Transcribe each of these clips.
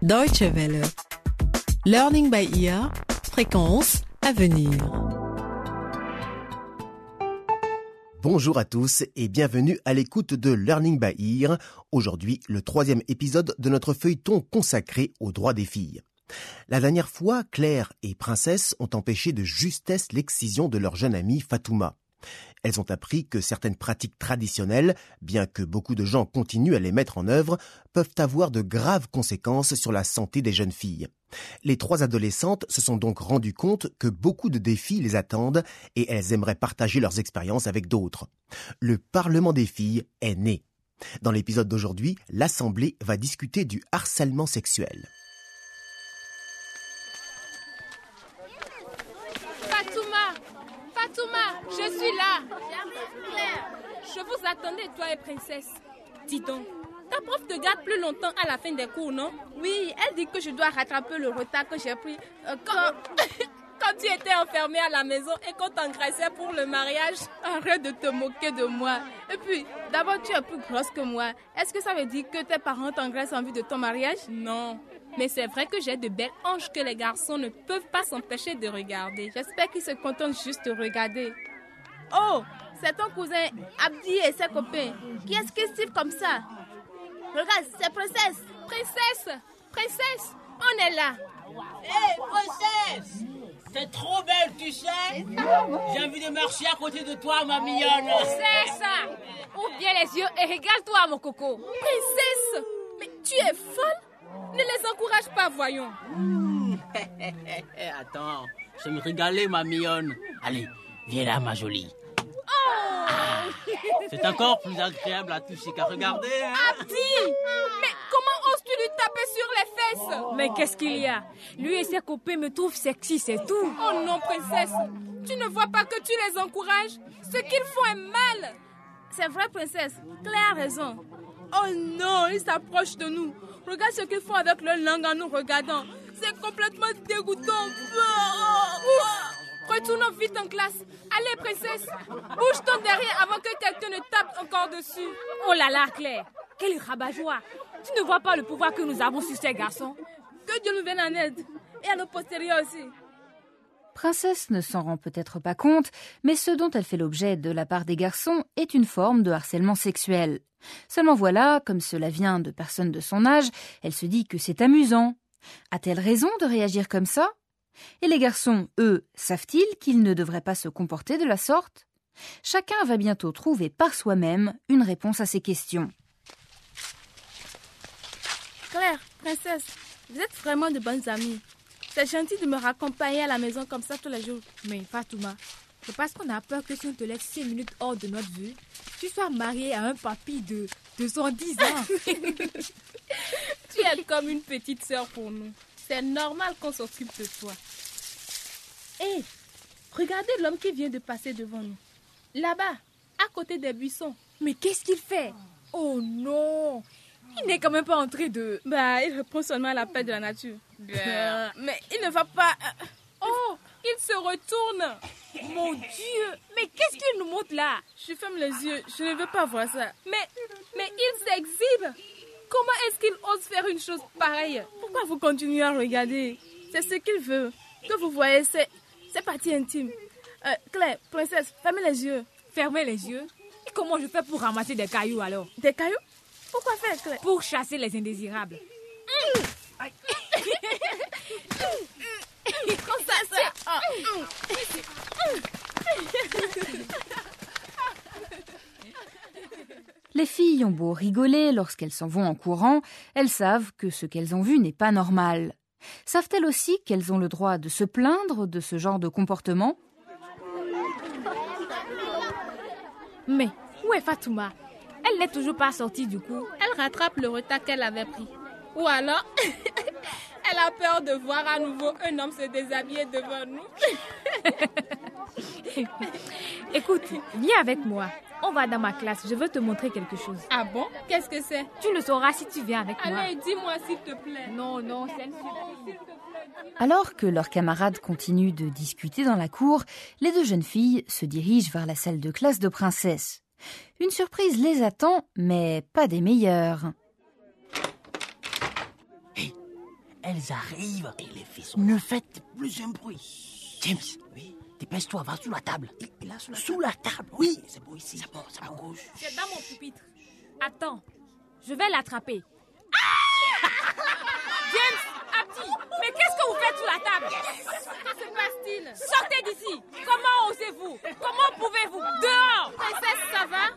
Deutsche Welle. Learning by ear. Fréquence à venir. Bonjour à tous et bienvenue à l'écoute de Learning by Ear. Aujourd'hui, le troisième épisode de notre feuilleton consacré aux droits des filles. La dernière fois, Claire et Princesse ont empêché de justesse l'excision de leur jeune amie Fatouma. Elles ont appris que certaines pratiques traditionnelles, bien que beaucoup de gens continuent à les mettre en œuvre, peuvent avoir de graves conséquences sur la santé des jeunes filles. Les trois adolescentes se sont donc rendues compte que beaucoup de défis les attendent et elles aimeraient partager leurs expériences avec d'autres. Le Parlement des filles est né. Dans l'épisode d'aujourd'hui, l'Assemblée va discuter du harcèlement sexuel. Fatouma Fatouma, je suis là Je vous attendais, toi et princesse. Dis donc, ta prof te garde plus longtemps à la fin des cours, non? Oui, elle dit que je dois rattraper le retard que j'ai pris euh, quand... Quand tu étais enfermée à la maison et qu'on t'engraissait pour le mariage. Arrête de te moquer de moi. Et puis, d'abord, tu es plus grosse que moi. Est-ce que ça veut dire que tes parents t'engraissent en vue de ton mariage? Non. Mais c'est vrai que j'ai de belles hanches que les garçons ne peuvent pas s'empêcher de regarder. J'espère qu'ils se contentent juste de regarder. Oh, c'est ton cousin Abdi et ses copains. Qui est-ce qui siffle comme ça? Regarde, c'est Princesse. Princesse Princesse On est là. Hé, princesse C'est trop belle, tu sais J'ai envie de marcher à côté de toi, ma mignonne. C'est ça Ouvre bien les yeux et regarde-toi, mon coco. Princesse Mais tu es folle Ne les encourage pas, voyons. Attends, je vais me régaler, ma mignonne. Allez, viens là, ma jolie. Ah, C'est encore plus agréable à toucher qu'à regarder. Hein? Abdi Mais comment oses-tu lui taper sur les fesses? Mais qu'est-ce qu'il y a? Lui et ses copains me trouvent sexy, c'est tout. Oh non, princesse Tu ne vois pas que tu les encourages? Ce qu'ils font est mal C'est vrai, princesse. Claire a raison. Oh non, ils s'approchent de nous. Regarde ce qu'ils font avec leur langue en nous regardant. C'est complètement dégoûtant. Retournons vite en classe. Allez, princesse, bouge ton derrière avant que quelqu'un ne tape encore dessus. Oh là là, Claire Quel rabat-joie Tu ne vois pas le pouvoir que nous avons sur ces garçons Que Dieu nous vienne en aide. Et à nos postérieurs aussi. Princesse ne s'en rend peut-être pas compte, mais ce dont elle fait l'objet de la part des garçons est une forme de harcèlement sexuel. Seulement voilà, comme cela vient de personnes de son âge, elle se dit que c'est amusant. A-t-elle raison de réagir comme ça? Et les garçons, eux, savent-ils qu'ils ne devraient pas se comporter de la sorte? Chacun va bientôt trouver par soi-même une réponse à ces questions. Claire, princesse, vous êtes vraiment de bonnes amies. C'est gentil de me raccompagner à la maison comme ça tous les jours. Mais Fatouma, c'est parce qu'on a peur que si on te laisse 6 minutes hors de notre vue, tu sois mariée à un papy de 210 ans. Tu es comme une petite sœur pour nous. C'est normal qu'on s'occupe de toi. Hé, regardez l'homme qui vient de passer devant nous. Là-bas, à côté des buissons. Mais qu'est-ce qu'il fait? Oh non Il n'est quand même pas entré de... Bah, il répond seulement à l'appel de la nature. Mais il ne va pas. euh, Oh, il se retourne. Mon Dieu Mais qu'est-ce qu'il nous montre là? Je ferme les yeux, je ne veux pas voir ça. Mais, mais il s'exhibe. Comment est-ce qu'il ose faire une chose pareille? Pourquoi vous continuez à regarder? C'est ce qu'il veut. Que vous voyez, c'est c'est partie intime. Euh, Claire, princesse, fermez les yeux. Fermez les yeux. Et comment je fais pour ramasser des cailloux alors? Des cailloux? Pourquoi faire, Claire Pour chasser les indésirables. Comme ça, ça. Les filles ont beau rigoler lorsqu'elles s'en vont en courant, elles savent que ce qu'elles ont vu n'est pas normal. Savent-elles aussi qu'elles ont le droit de se plaindre de ce genre de comportement? Mais où est Fatouma? Elle n'est toujours pas sortie du coup. Elle rattrape le retard qu'elle avait pris. Ou alors, elle a peur de voir à nouveau un homme se déshabiller devant nous. Écoute, viens avec moi. On va dans ma classe, je veux te montrer quelque chose. Ah bon? Qu'est-ce que c'est? Tu le sauras si tu viens avec moi. Allez, dis-moi s'il te plaît. Non, non, c'est une surprise. Alors que leurs camarades continuent de discuter dans la cour, les deux jeunes filles se dirigent vers la salle de classe de princesse. Une surprise les attend, mais pas des meilleures. elles arrivent. Et les filles sont... Ne faites plus un bruit. James, oui. dépêche-toi, va sous la table. Et là, sous la, Sous la table, oui. C'est beau ici. C'est bon, c'est à bon. gauche. C'est dans mon pupitre. Attends, je vais l'attraper. James, Abdi, mais qu'est-ce que vous faites sous la table? Sortez d'ici Comment osez-vous? Comment pouvez-vous? Dehors Princesse, ça va?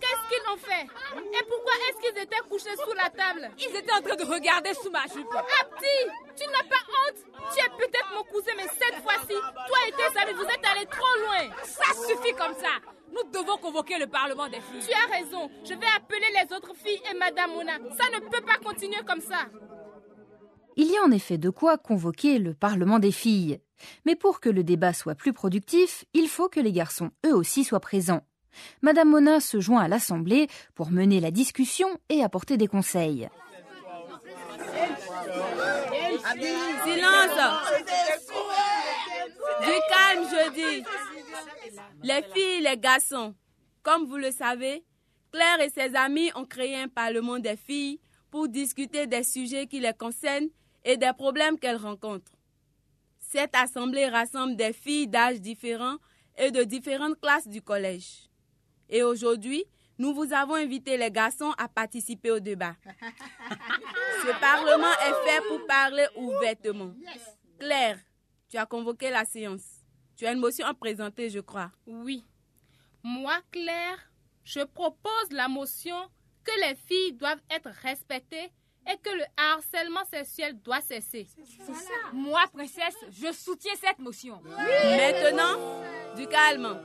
Qu'est-ce qu'ils ont fait? Et pourquoi est-ce qu'ils étaient couchés sous la table? Ils étaient en train de regarder sous ma jupe. Abdi, tu n'as pas honte? Tu es peut-être mon cousin, mais cette fois-ci, toi et tes amis, vous êtes allés trop loin. Ça suffit comme ça Nous devons convoquer le Parlement des filles. Tu as raison. Je vais appeler les autres filles et Madame Mona. Ça ne peut pas continuer comme ça. Il y a en effet de quoi convoquer le Parlement des filles. Mais pour que le débat soit plus productif, il faut que les garçons eux aussi soient présents. Madame Mona se joint à l'Assemblée pour mener la discussion et apporter des conseils. Silence Du calme, je dis. Les filles, les garçons, comme vous le savez, Claire et ses amis ont créé un parlement des filles pour discuter des sujets qui les concernent et des problèmes qu'elles rencontrent. Cette assemblée rassemble des filles d'âges différents et de différentes classes du collège. Et aujourd'hui, nous vous avons invité les garçons à participer au débat. Ce parlement est fait pour parler ouvertement. Claire, tu as convoqué la séance. Tu as une motion à présenter, je crois. Oui. Moi, Claire, je propose la motion que les filles doivent être respectées et que le harcèlement sexuel doit cesser. Moi, princesse, je soutiens cette motion. Maintenant, du calme.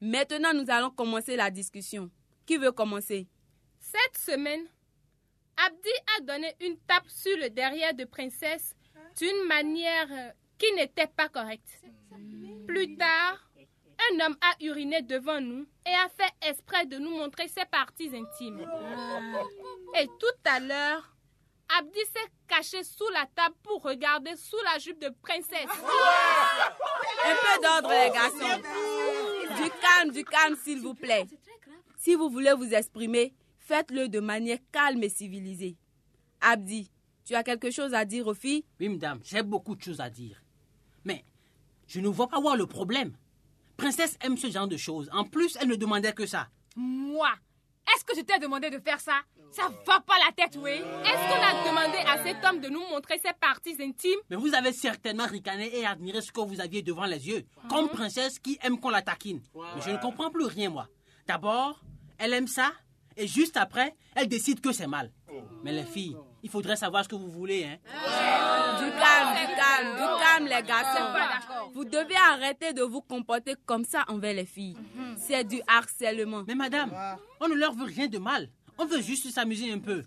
Maintenant, nous allons commencer la discussion. Qui veut commencer? Cette semaine, Abdi a donné une tape sur le derrière de Princesse d'une manière euh, qui n'était pas correcte. Plus tard, un homme a uriné devant nous et a fait exprès de nous montrer ses parties intimes. Et tout à l'heure, Abdi s'est caché sous la table pour regarder sous la jupe de Princesse. Un peu d'ordre, les garçons. Du calme, du calme, s'il vous plaît. Si vous voulez vous exprimer, faites-le de manière calme et civilisée. Abdi, tu as quelque chose à dire aux filles? Oui, madame, j'ai beaucoup de choses à dire. Mais je ne vois pas voir le problème. Princesse aime ce genre de choses. En plus, elle ne demandait que ça. Moi Est-ce que je t'ai demandé de faire ça? Ça va pas la tête, oui Est-ce qu'on a demandé à cet homme de nous montrer ses parties intimes? Mais vous avez certainement ricané et admiré ce que vous aviez devant les yeux. Comme princesse qui aime qu'on la taquine. Mais je ne comprends plus rien, moi. D'abord, elle aime ça. Et juste après, elle décide que c'est mal. Mais les filles, il faudrait savoir ce que vous voulez, hein. Du calme, du calme, du calme, les garçons. Vous devez arrêter de vous comporter comme ça envers les filles. C'est du harcèlement. Mais madame, on ne leur veut rien de mal. On veut juste s'amuser un peu.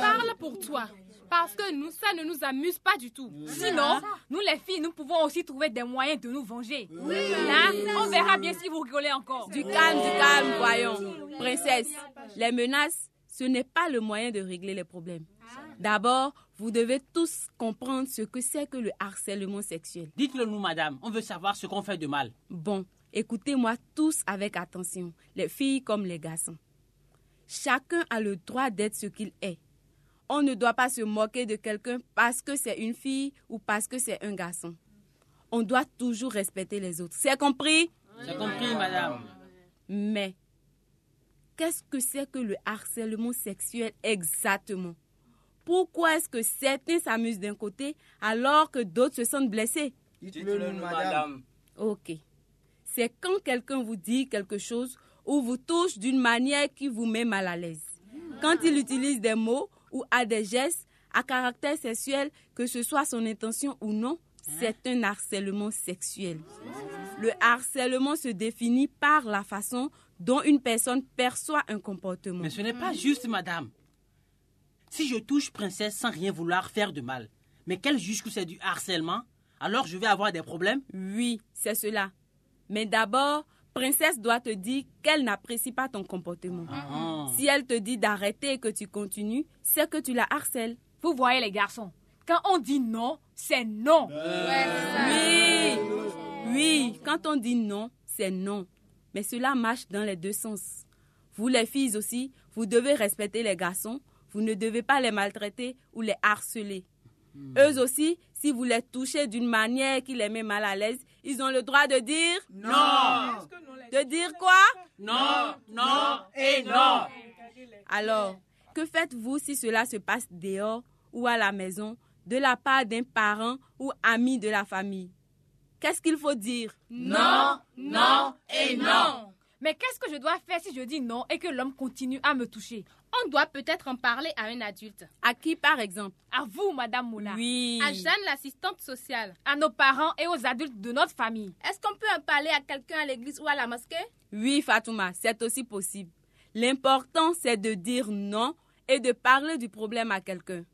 Parle pour toi. Parce que nous, ça ne nous amuse pas du tout. Sinon, nous les filles, nous pouvons aussi trouver des moyens de nous venger. Là, on verra bien si vous rigolez encore. Du calme, du calme, voyons. Princesse, les menaces, ce n'est pas le moyen de régler les problèmes. D'abord, vous devez tous comprendre ce que c'est que le harcèlement sexuel. Dites-le nous, madame. On veut savoir ce qu'on fait de mal. Bon, écoutez-moi tous avec attention, les filles comme les garçons. Chacun a le droit d'être ce qu'il est. On ne doit pas se moquer de quelqu'un parce que c'est une fille ou parce que c'est un garçon. On doit toujours respecter les autres. C'est compris? J'ai compris, madame. Mais qu'est-ce que c'est que le harcèlement sexuel exactement? Pourquoi est-ce que certains s'amusent d'un côté alors que d'autres se sentent blessés? Dites-le nous, madame. Ok. C'est quand quelqu'un vous dit quelque chose ou vous touche d'une manière qui vous met mal à l'aise. Quand il utilise des mots ou a des gestes à caractère sexuel, que ce soit son intention ou non, c'est un harcèlement sexuel. Le harcèlement se définit par la façon dont une personne perçoit un comportement. Mais ce n'est pas juste, madame. Si je touche princesse sans rien vouloir faire de mal, mais qu'elle juge que c'est du harcèlement, alors je vais avoir des problèmes? Oui, c'est cela. Mais d'abord, princesse doit te dire qu'elle n'apprécie pas ton comportement. Ah. Si elle te dit d'arrêter et que tu continues, c'est que tu la harcèles. Vous voyez les garçons, quand on dit non, c'est non. Oui, oui, quand on dit non, c'est non. Mais cela marche dans les deux sens. Vous les filles aussi, vous devez respecter les garçons. Vous ne devez pas les maltraiter ou les harceler. Eux aussi, si vous les touchez d'une manière qui les met mal à l'aise, ils ont le droit de dire Non. De dire quoi? Non, non et non. Alors, que faites-vous si cela se passe dehors ou à la maison de la part d'un parent ou ami de la famille? Qu'est-ce qu'il faut dire? Non, non et non. Mais qu'est-ce que je dois faire si je dis non et que l'homme continue à me toucher? On doit peut-être en parler à un adulte. À qui, par exemple? À vous, Madame Moula. Oui. À Jeanne, l'assistante sociale. À nos parents et aux adultes de notre famille. Est-ce qu'on peut en parler à quelqu'un à l'église ou à la mosquée? Oui, Fatouma, c'est aussi possible. L'important, c'est de dire non et de parler du problème à quelqu'un.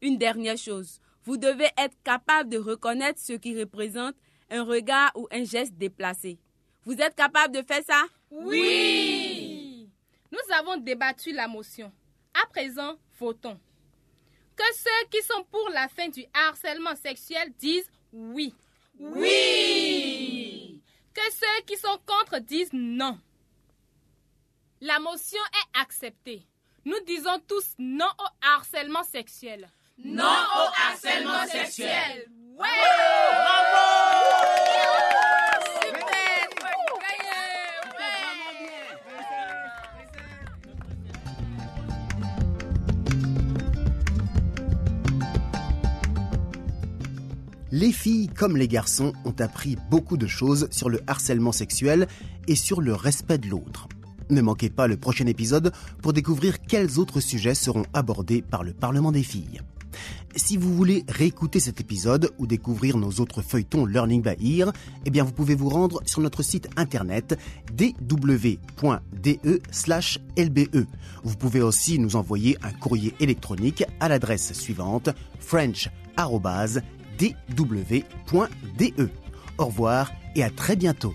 Une dernière chose, vous devez être capable de reconnaître ce qui représente un regard ou un geste déplacé. Vous êtes capable de faire ça? Oui Nous avons débattu la motion. À présent, votons. Que ceux qui sont pour la fin du harcèlement sexuel disent oui. Oui Que ceux qui sont contre disent non. La motion est acceptée. Nous disons tous non au harcèlement sexuel. Non au harcèlement sexuel. Ouais Les filles comme les garçons ont appris beaucoup de choses sur le harcèlement sexuel et sur le respect de l'autre. Ne manquez pas le prochain épisode pour découvrir quels autres sujets seront abordés par le Parlement des filles. Si vous voulez réécouter cet épisode ou découvrir nos autres feuilletons Learning by Ear, eh bien vous pouvez vous rendre sur notre site internet dw.de/lbe. Vous pouvez aussi nous envoyer un courrier électronique à l'adresse suivante french@dw.de. Au revoir et à très bientôt.